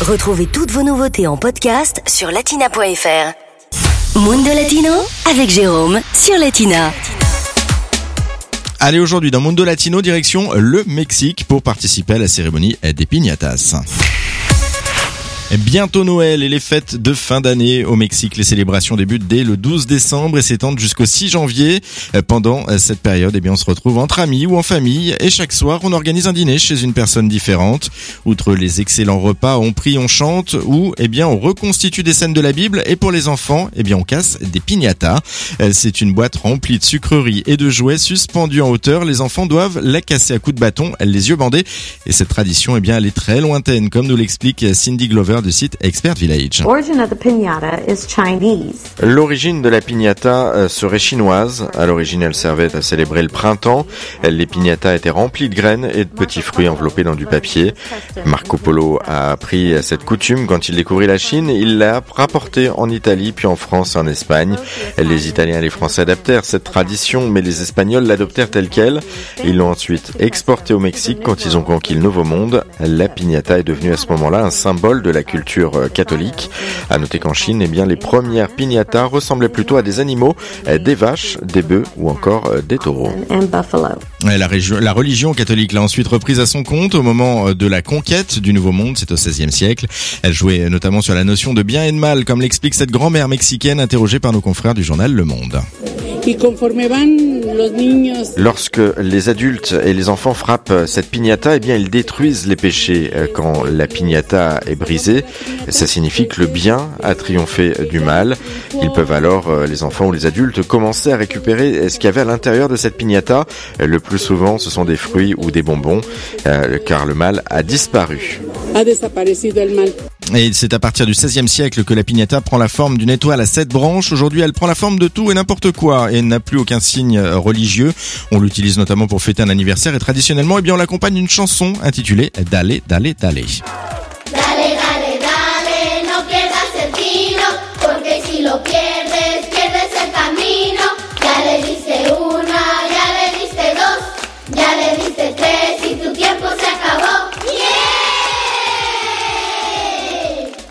Retrouvez toutes vos nouveautés en podcast sur latina.fr. Mundo Latino avec Jérôme sur Latina. Allez, aujourd'hui dans Mundo Latino, direction le Mexique pour participer à la cérémonie des piñatas. Bientôt Noël et les fêtes de fin d'année au Mexique. Les célébrations débutent dès le 12 décembre et s'étendent jusqu'au 6 janvier. Pendant cette période, eh bien, on se retrouve entre amis ou en famille et chaque soir, on organise un dîner chez une personne différente. Outre les excellents repas, on prie, on chante ou, eh bien, on reconstitue des scènes de la Bible et pour les enfants, eh bien, on casse des piñatas. C'est une boîte remplie de sucreries et de jouets suspendus en hauteur. Les enfants doivent la casser à coups de bâton, les yeux bandés. Et cette tradition, eh bien, elle est très lointaine, comme nous l'explique Cindy Glover du site Expert Village. L'origine de la piñata serait chinoise. À l'origine, elle servait à célébrer le printemps. Les piñatas étaient remplies de graines et de petits fruits enveloppés dans du papier. Marco Polo a appris cette coutume quand il découvrit la Chine. Il l'a rapportée en Italie, puis en France et en Espagne. Les Italiens et les Français adaptèrent cette tradition, mais les Espagnols l'adoptèrent telle quelle. Ils l'ont ensuite exportée au Mexique quand ils ont conquis le Nouveau Monde. La piñata est devenue à ce moment-là un symbole de la culture catholique. À noter qu'en Chine, eh bien, les premières piñatas ressemblaient plutôt à des animaux, des vaches, des bœufs ou encore des taureaux. La, la religion catholique l'a ensuite reprise à son compte au moment de la conquête du Nouveau Monde, c'est au XVIe siècle. Elle jouait notamment sur la notion de bien et de mal, comme l'explique cette grand-mère mexicaine interrogée par nos confrères du journal Le Monde. Lorsque les adultes et les enfants frappent cette piñata, eh bien ils détruisent les péchés. Quand la piñata est brisée, ça signifie que le bien a triomphé du mal. Ils peuvent alors, les enfants ou les adultes, commencer à récupérer ce qu'il y avait à l'intérieur de cette piñata. Le plus souvent, ce sont des fruits ou des bonbons, car le mal a disparu. Et c'est à partir du XVIe siècle que la piñata prend la forme d'une étoile à sept branches. Aujourd'hui, elle prend la forme de tout et n'importe quoi et n'a plus aucun signe religieux. On l'utilise notamment pour fêter un anniversaire et traditionnellement, eh bien, on l'accompagne d'une chanson intitulée Dale, Dale, Dale.